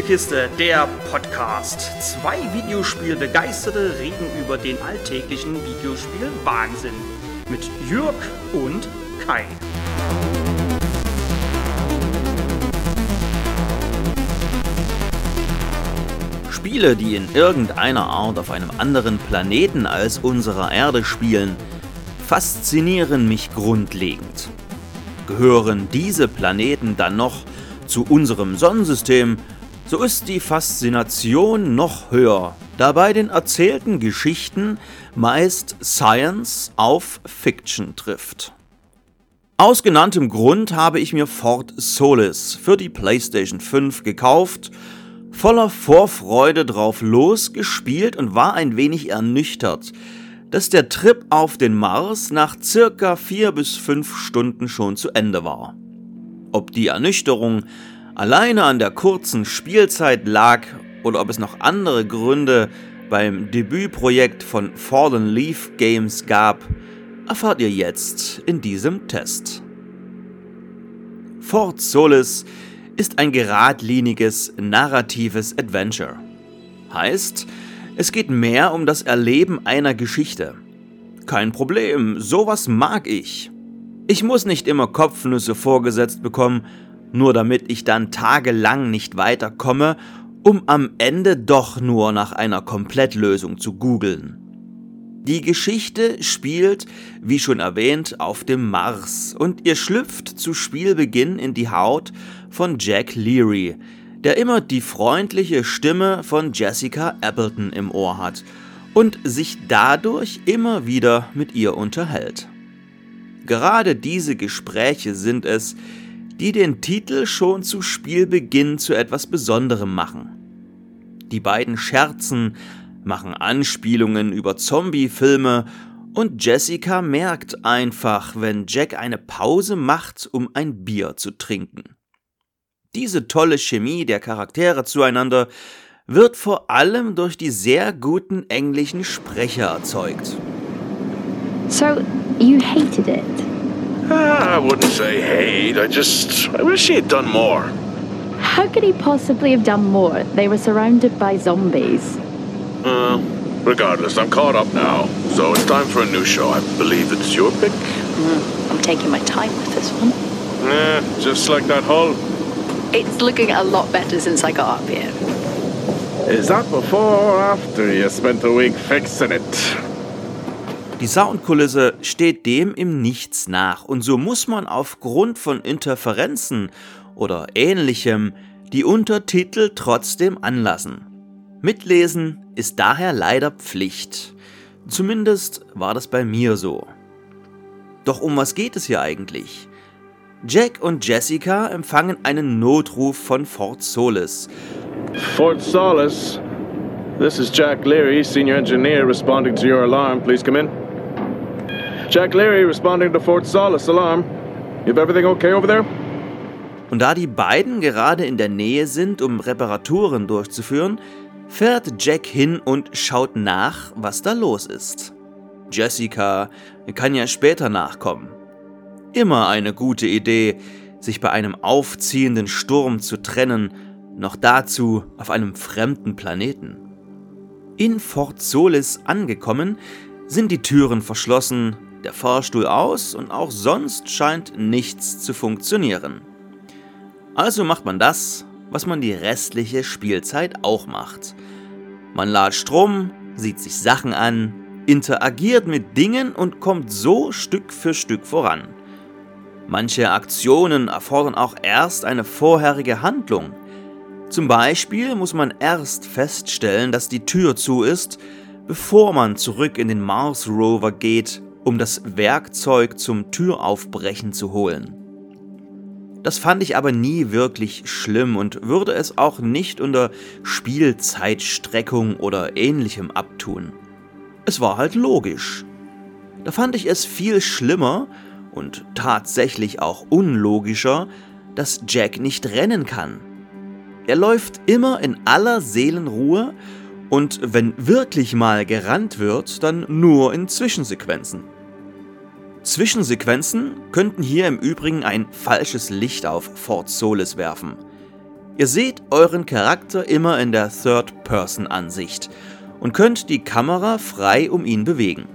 Spielekiste, der Podcast. Zwei Videospielbegeisterte reden über den alltäglichen Videospiel-Wahnsinn. Mit Jürg und Kai. Spiele, die in irgendeiner Art auf einem anderen Planeten als unserer Erde spielen, faszinieren mich grundlegend. Gehören diese Planeten dann noch zu unserem Sonnensystem, so ist die Faszination noch höher, da bei den erzählten Geschichten meist Science auf Fiction trifft. Aus genanntem Grund habe ich mir Fort Solis für die PlayStation 5 gekauft, voller Vorfreude drauf losgespielt und war ein wenig ernüchtert, dass der Trip auf den Mars nach circa 4 bis 5 Stunden schon zu Ende war. Ob die Ernüchterung alleine an der kurzen Spielzeit lag oder ob es noch andere Gründe beim Debütprojekt von Fallen Leaf Games gab, erfahrt ihr jetzt in diesem Test. Fort Solis ist ein geradliniges, narratives Adventure. Heißt, es geht mehr um das Erleben einer Geschichte. Kein Problem, sowas mag ich. Ich muss nicht immer Kopfnüsse vorgesetzt bekommen, nur damit ich dann tagelang nicht weiterkomme, um am Ende doch nur nach einer Komplettlösung zu googeln. Die Geschichte spielt, wie schon erwähnt, auf dem Mars und ihr schlüpft zu Spielbeginn in die Haut von Jack Leary, der immer die freundliche Stimme von Jessica Appleton im Ohr hat und sich dadurch immer wieder mit ihr unterhält. Gerade diese Gespräche sind es, die den Titel schon zu Spielbeginn zu etwas Besonderem machen. Die beiden scherzen, machen Anspielungen über Zombie-Filme und Jessica merkt einfach, wenn Jack eine Pause macht, um ein Bier zu trinken. Diese tolle Chemie der Charaktere zueinander wird vor allem durch die sehr guten englischen Sprecher erzeugt. So, you hated it? Ah, I wouldn't say hate. I just. I wish he had done more. How could he possibly have done more? They were surrounded by zombies. Uh, regardless, I'm caught up now. So it's time for a new show. I believe it's your pick. Mm, I'm taking my time with this one. Eh, just like that hull. It's looking a lot better since I got up here. Is that before or after you spent a week fixing it? Die Soundkulisse steht dem im Nichts nach und so muss man aufgrund von Interferenzen oder ähnlichem die Untertitel trotzdem anlassen. Mitlesen ist daher leider Pflicht. Zumindest war das bei mir so. Doch um was geht es hier eigentlich? Jack und Jessica empfangen einen Notruf von Fort Solis. Fort Solis. This is Jack Leary, senior engineer, responding to your alarm. Please come in. Jack Leary responding to Fort Solis alarm. You have everything okay over there? Und da die beiden gerade in der Nähe sind, um Reparaturen durchzuführen, fährt Jack hin und schaut nach, was da los ist. Jessica kann ja später nachkommen. Immer eine gute Idee, sich bei einem aufziehenden Sturm zu trennen, noch dazu auf einem fremden Planeten. In Fort Solis angekommen, sind die Türen verschlossen, der Fahrstuhl aus und auch sonst scheint nichts zu funktionieren. Also macht man das, was man die restliche Spielzeit auch macht. Man ladet Strom, sieht sich Sachen an, interagiert mit Dingen und kommt so Stück für Stück voran. Manche Aktionen erfordern auch erst eine vorherige Handlung. Zum Beispiel muss man erst feststellen, dass die Tür zu ist, bevor man zurück in den Mars Rover geht um das Werkzeug zum Türaufbrechen zu holen. Das fand ich aber nie wirklich schlimm und würde es auch nicht unter Spielzeitstreckung oder ähnlichem abtun. Es war halt logisch. Da fand ich es viel schlimmer und tatsächlich auch unlogischer, dass Jack nicht rennen kann. Er läuft immer in aller Seelenruhe und wenn wirklich mal gerannt wird, dann nur in Zwischensequenzen. Zwischensequenzen könnten hier im Übrigen ein falsches Licht auf Fort Solis werfen. Ihr seht euren Charakter immer in der Third-Person-Ansicht und könnt die Kamera frei um ihn bewegen.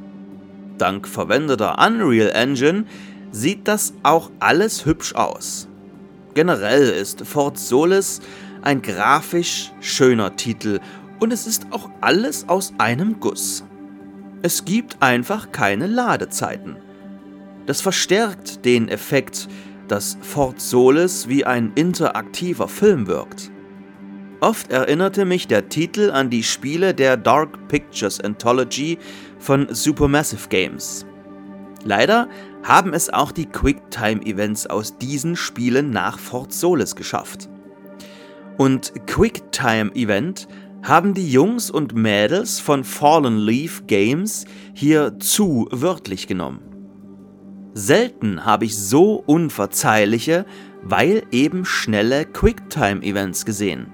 Dank verwendeter Unreal Engine sieht das auch alles hübsch aus. Generell ist Fort Solis ein grafisch schöner Titel und es ist auch alles aus einem Guss. Es gibt einfach keine Ladezeiten. Das verstärkt den Effekt, dass Fort Solis wie ein interaktiver Film wirkt. Oft erinnerte mich der Titel an die Spiele der Dark Pictures Anthology von Supermassive Games. Leider haben es auch die Quicktime-Events aus diesen Spielen nach Fort Solis geschafft. Und Quicktime-Event haben die Jungs und Mädels von Fallen Leaf Games hier zu wörtlich genommen. Selten habe ich so unverzeihliche, weil eben schnelle Quicktime-Events gesehen.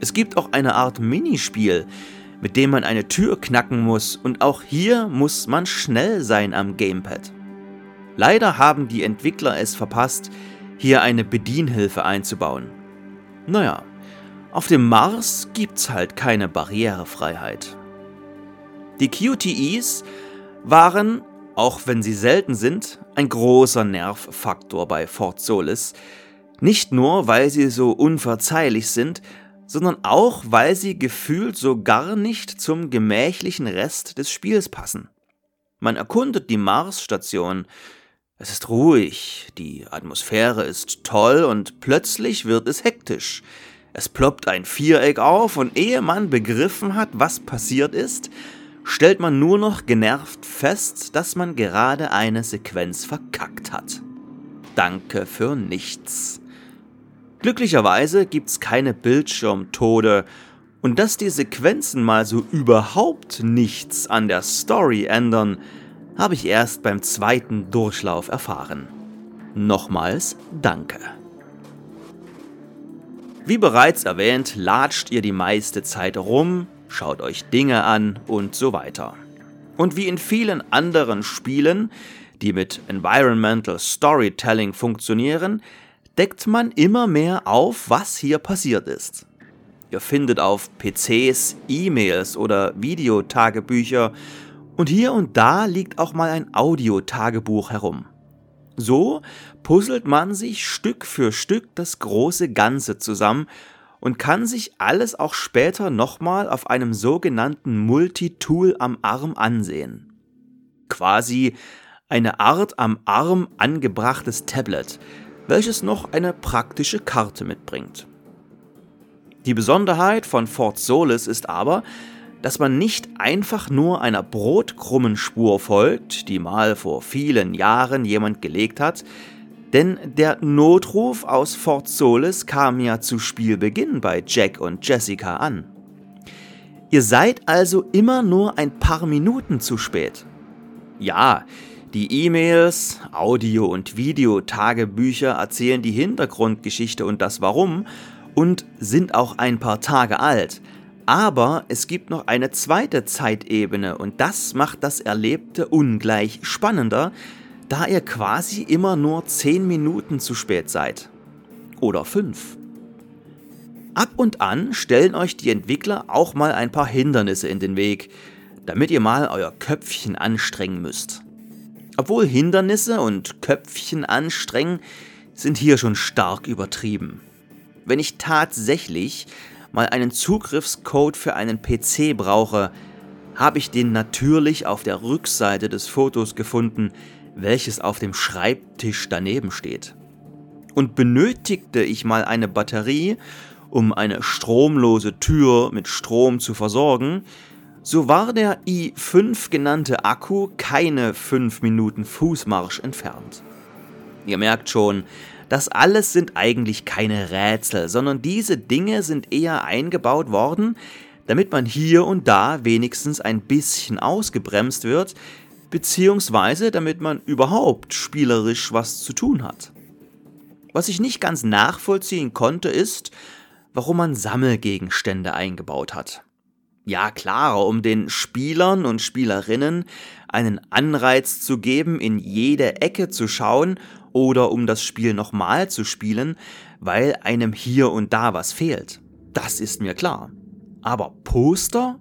Es gibt auch eine Art Minispiel, mit dem man eine Tür knacken muss und auch hier muss man schnell sein am Gamepad. Leider haben die Entwickler es verpasst, hier eine Bedienhilfe einzubauen. Naja, auf dem Mars gibt's halt keine Barrierefreiheit. Die QTEs waren, auch wenn sie selten sind, ein großer Nervfaktor bei Fort Solis. Nicht nur, weil sie so unverzeihlich sind, sondern auch, weil sie gefühlt so gar nicht zum gemächlichen Rest des Spiels passen. Man erkundet die Marsstation, es ist ruhig, die Atmosphäre ist toll und plötzlich wird es hektisch. Es ploppt ein Viereck auf und ehe man begriffen hat, was passiert ist, stellt man nur noch genervt fest, dass man gerade eine Sequenz verkackt hat. Danke für nichts. Glücklicherweise gibt's keine Bildschirmtode und dass die Sequenzen mal so überhaupt nichts an der Story ändern, habe ich erst beim zweiten Durchlauf erfahren. Nochmals danke. Wie bereits erwähnt, latscht ihr die meiste Zeit rum, schaut euch Dinge an und so weiter. Und wie in vielen anderen Spielen, die mit Environmental Storytelling funktionieren, deckt man immer mehr auf, was hier passiert ist. Ihr findet auf PCs E-Mails oder Videotagebücher und hier und da liegt auch mal ein Audiotagebuch herum. So puzzelt man sich Stück für Stück das große Ganze zusammen und kann sich alles auch später nochmal auf einem sogenannten Multitool am Arm ansehen. Quasi eine Art am Arm angebrachtes Tablet, welches noch eine praktische Karte mitbringt. Die Besonderheit von Fort Solis ist aber, dass man nicht einfach nur einer Brotkrummenspur folgt, die mal vor vielen Jahren jemand gelegt hat, denn der Notruf aus Fort Solis kam ja zu Spielbeginn bei Jack und Jessica an. Ihr seid also immer nur ein paar Minuten zu spät. Ja, die E-Mails, Audio- und Videotagebücher erzählen die Hintergrundgeschichte und das Warum und sind auch ein paar Tage alt. Aber es gibt noch eine zweite Zeitebene und das macht das Erlebte ungleich spannender, da ihr quasi immer nur 10 Minuten zu spät seid. Oder 5. Ab und an stellen euch die Entwickler auch mal ein paar Hindernisse in den Weg, damit ihr mal euer Köpfchen anstrengen müsst. Obwohl Hindernisse und Köpfchen anstrengen sind hier schon stark übertrieben. Wenn ich tatsächlich mal einen Zugriffscode für einen PC brauche, habe ich den natürlich auf der Rückseite des Fotos gefunden, welches auf dem Schreibtisch daneben steht. Und benötigte ich mal eine Batterie, um eine stromlose Tür mit Strom zu versorgen, so war der i5 genannte Akku keine 5 Minuten Fußmarsch entfernt. Ihr merkt schon, das alles sind eigentlich keine Rätsel, sondern diese Dinge sind eher eingebaut worden, damit man hier und da wenigstens ein bisschen ausgebremst wird, beziehungsweise damit man überhaupt spielerisch was zu tun hat. Was ich nicht ganz nachvollziehen konnte, ist, warum man Sammelgegenstände eingebaut hat. Ja klar, um den Spielern und Spielerinnen einen Anreiz zu geben, in jede Ecke zu schauen oder um das Spiel nochmal zu spielen, weil einem hier und da was fehlt. Das ist mir klar. Aber Poster?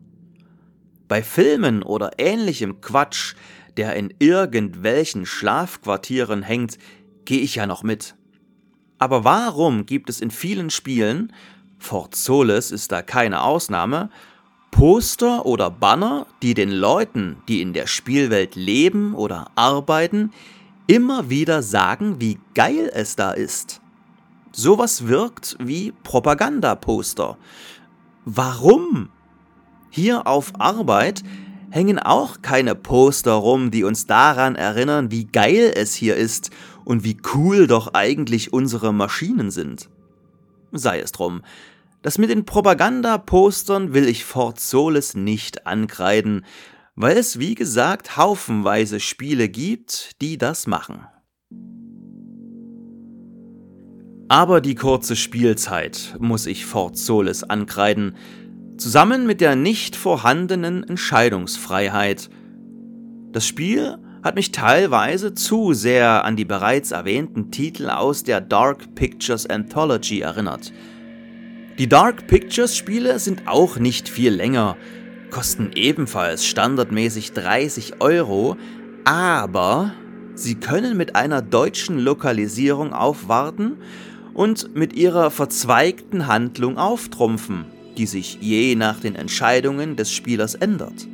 Bei Filmen oder ähnlichem Quatsch, der in irgendwelchen Schlafquartieren hängt, gehe ich ja noch mit. Aber warum gibt es in vielen Spielen, Fort Solis ist da keine Ausnahme, Poster oder Banner, die den Leuten, die in der Spielwelt leben oder arbeiten, immer wieder sagen, wie geil es da ist. Sowas wirkt wie Propagandaposter. Warum? Hier auf Arbeit hängen auch keine Poster rum, die uns daran erinnern, wie geil es hier ist und wie cool doch eigentlich unsere Maschinen sind. Sei es drum, das mit den Propagandapostern will ich Fort Solis nicht ankreiden, weil es wie gesagt haufenweise Spiele gibt, die das machen. Aber die kurze Spielzeit muss ich Fort Solis ankreiden, zusammen mit der nicht vorhandenen Entscheidungsfreiheit. Das Spiel hat mich teilweise zu sehr an die bereits erwähnten Titel aus der Dark Pictures Anthology erinnert – die Dark Pictures Spiele sind auch nicht viel länger, kosten ebenfalls standardmäßig 30 Euro, aber sie können mit einer deutschen Lokalisierung aufwarten und mit ihrer verzweigten Handlung auftrumpfen, die sich je nach den Entscheidungen des Spielers ändert.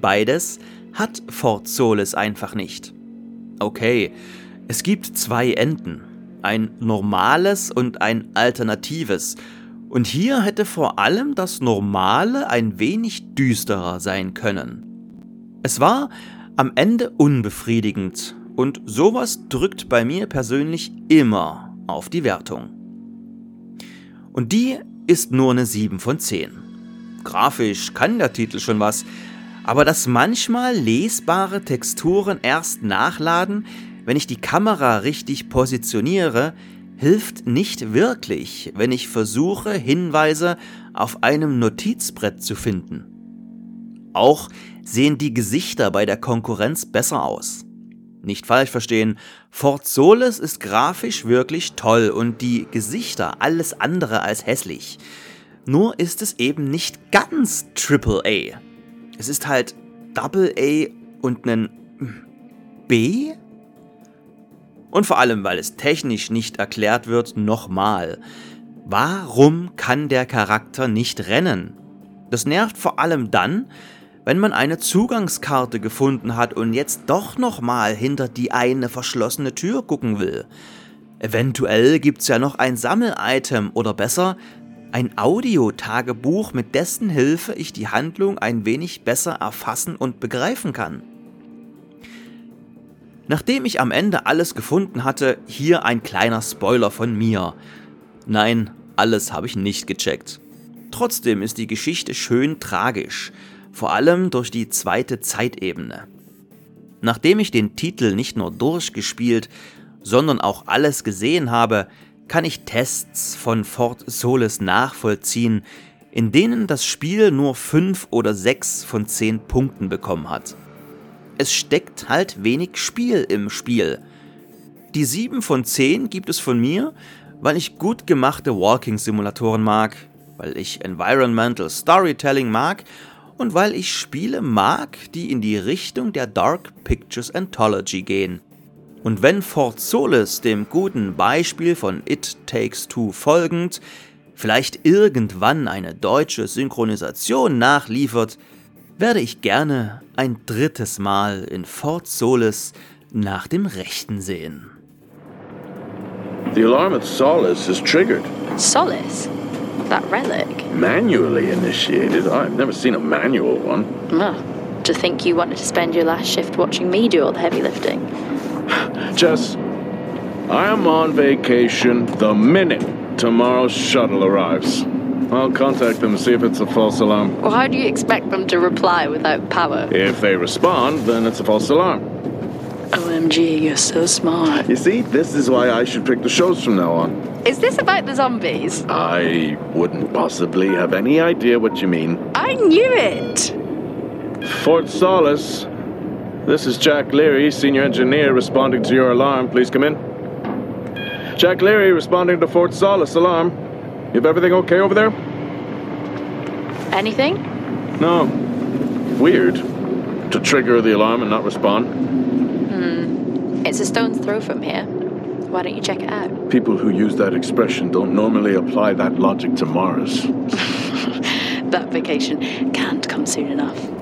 Beides hat Fort Solis einfach nicht. Okay, es gibt zwei Enden, ein normales und ein alternatives, und hier hätte vor allem das Normale ein wenig düsterer sein können. Es war am Ende unbefriedigend und sowas drückt bei mir persönlich immer auf die Wertung. Und die ist nur eine 7 von 10. Grafisch kann der Titel schon was, aber dass manchmal lesbare Texturen erst nachladen, wenn ich die Kamera richtig positioniere, hilft nicht wirklich, wenn ich versuche, Hinweise auf einem Notizbrett zu finden. Auch sehen die Gesichter bei der Konkurrenz besser aus. Nicht falsch verstehen, Fort Solis ist grafisch wirklich toll und die Gesichter alles andere als hässlich. Nur ist es eben nicht ganz AAA. Es ist halt Double A und ein B? Und vor allem, weil es technisch nicht erklärt wird, nochmal. Warum kann der Charakter nicht rennen? Das nervt vor allem dann, wenn man eine Zugangskarte gefunden hat und jetzt doch nochmal hinter die eine verschlossene Tür gucken will. Eventuell gibt's ja noch ein Sammelitem oder besser ein Audiotagebuch, mit dessen Hilfe ich die Handlung ein wenig besser erfassen und begreifen kann. Nachdem ich am Ende alles gefunden hatte, hier ein kleiner Spoiler von mir. Nein, alles habe ich nicht gecheckt. Trotzdem ist die Geschichte schön tragisch, vor allem durch die zweite Zeitebene. Nachdem ich den Titel nicht nur durchgespielt, sondern auch alles gesehen habe, kann ich Tests von Fort Solis nachvollziehen, in denen das Spiel nur 5 oder 6 von 10 Punkten bekommen hat es steckt halt wenig Spiel im Spiel. Die 7 von 10 gibt es von mir, weil ich gut gemachte Walking-Simulatoren mag, weil ich Environmental Storytelling mag und weil ich Spiele mag, die in die Richtung der Dark Pictures Anthology gehen. Und wenn Fort Solis dem guten Beispiel von It Takes Two folgend vielleicht irgendwann eine deutsche Synchronisation nachliefert, werde ich gerne ein drittes Mal in Fort Solis nach dem Rechten sehen. The alarm at Solace is triggered. Solace? That relic? Manually initiated? I've never seen a manual one. Well, to think you wanted to spend your last shift watching me do all the heavy lifting. Jess, I am on vacation the minute tomorrow's shuttle arrives. I'll contact them see if it's a false alarm. Well, how do you expect them to reply without power? If they respond, then it's a false alarm. OMG, you're so smart. You see, this is why I should pick the shows from now on. Is this about the zombies? I wouldn't possibly have any idea what you mean. I knew it! Fort Solace. This is Jack Leary, senior engineer, responding to your alarm. Please come in. Jack Leary, responding to Fort Solace alarm. You have everything okay over there? Anything? No. Weird. To trigger the alarm and not respond. Hmm. It's a stone's throw from here. Why don't you check it out? People who use that expression don't normally apply that logic to Mars. That vacation can't come soon enough.